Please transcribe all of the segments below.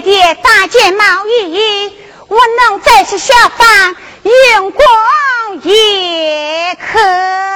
爹爹打件毛衣我能再去下凡用功也可。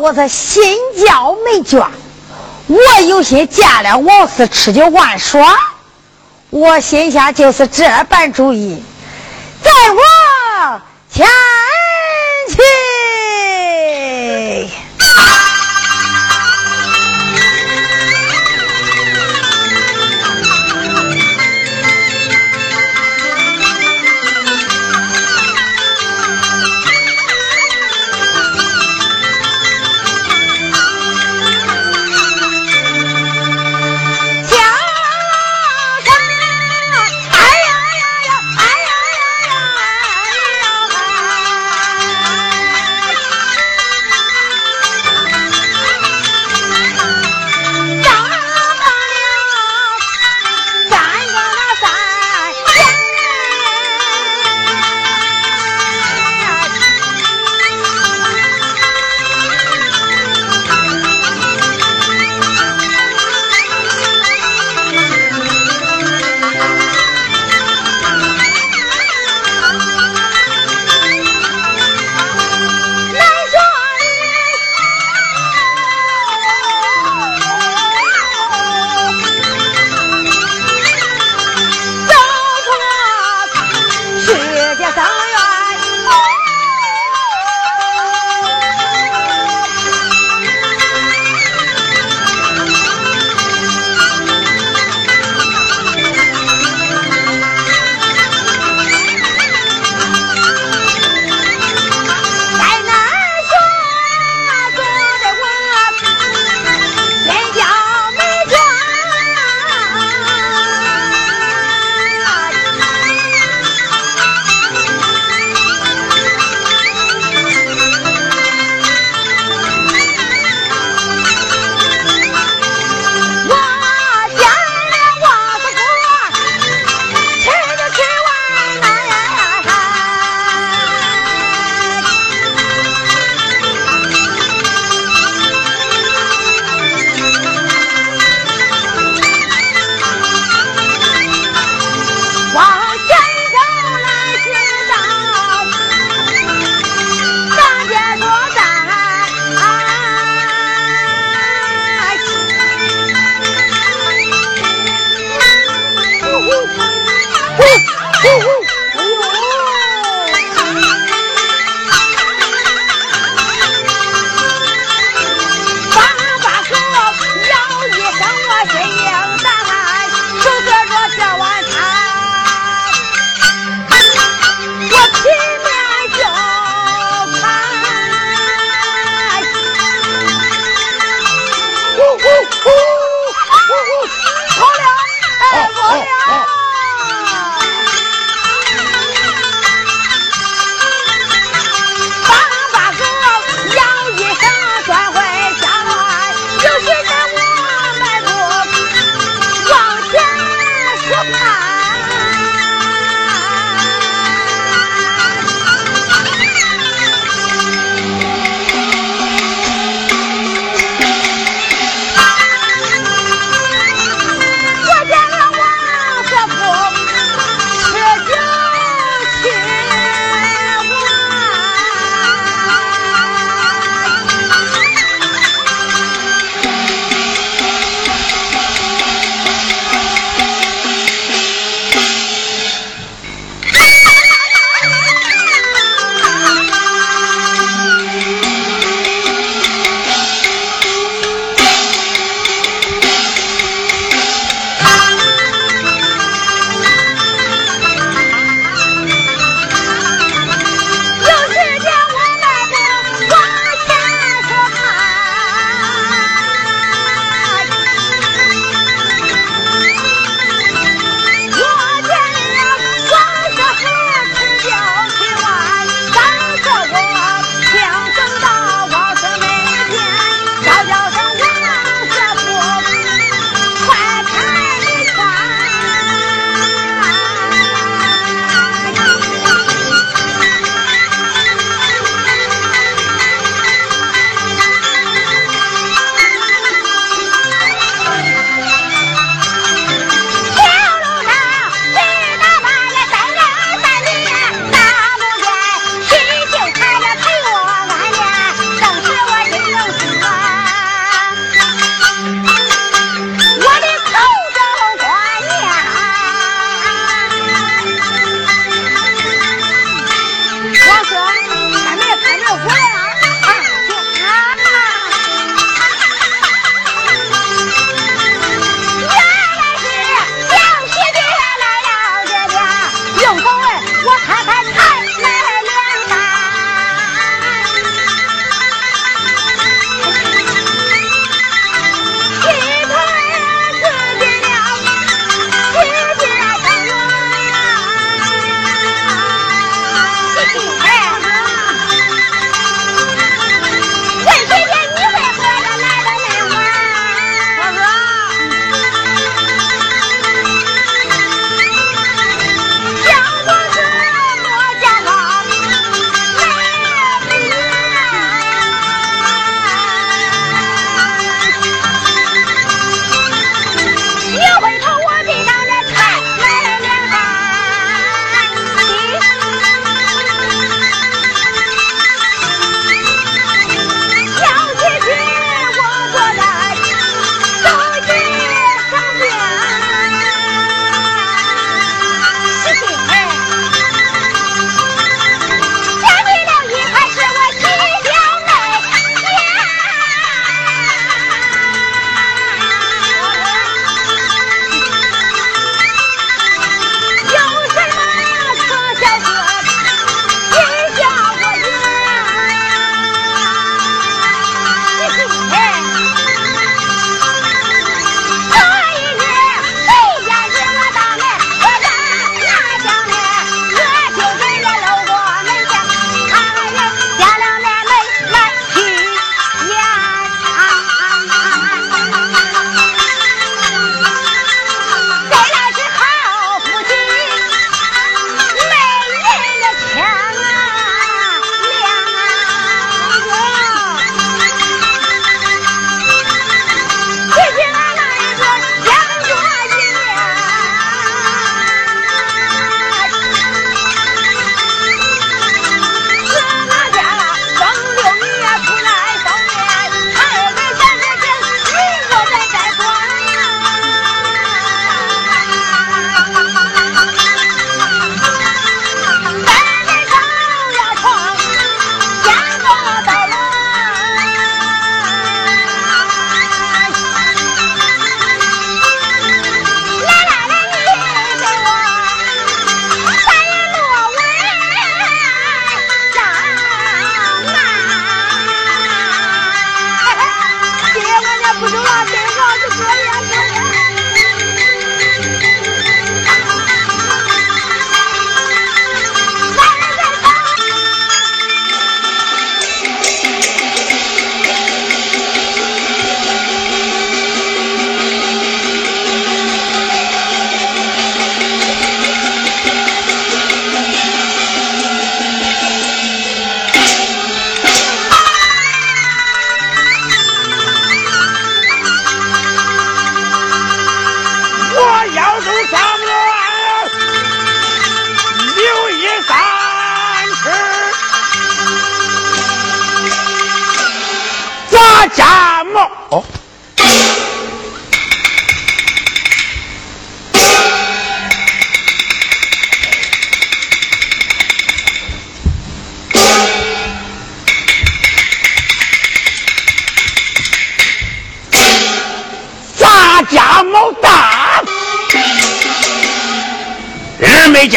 我是心焦没卷，我有心见了王四吃酒玩耍，我心下就是这般主意，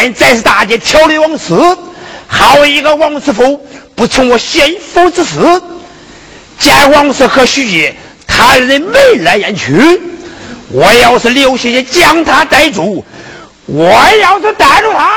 见在是大姐挑的往事，好一个王师傅不从我先夫之事。见王氏和徐杰他人眉来眼去，我要是留下去将他逮住，我要是逮住他，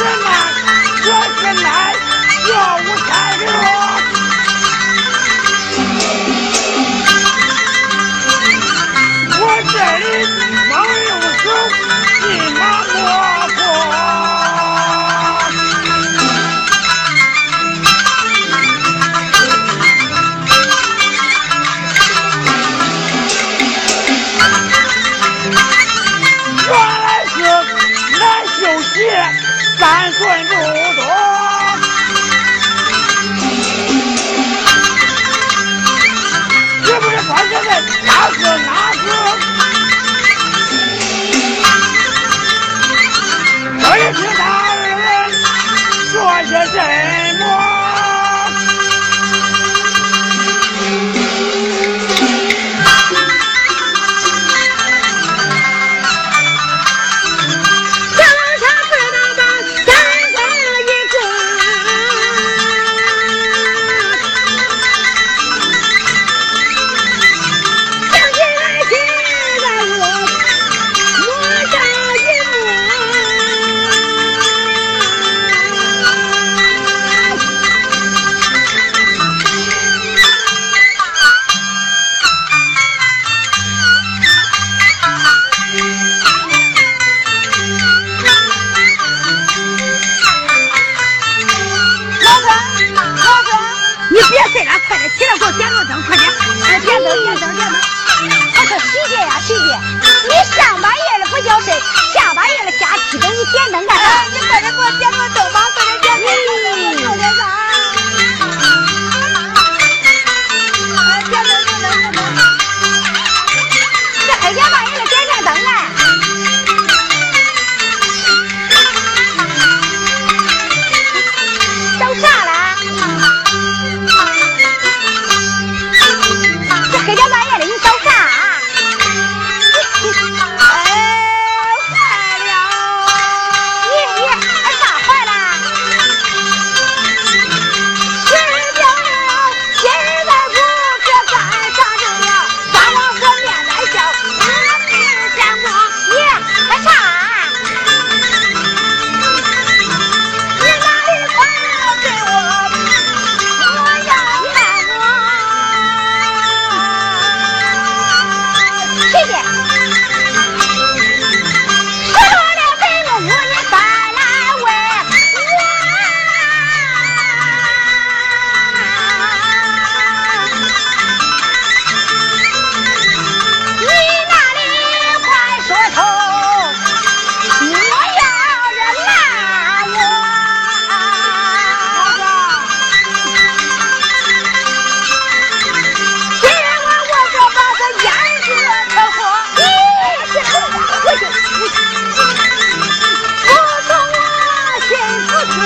什么？我是来要五彩绫。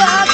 love.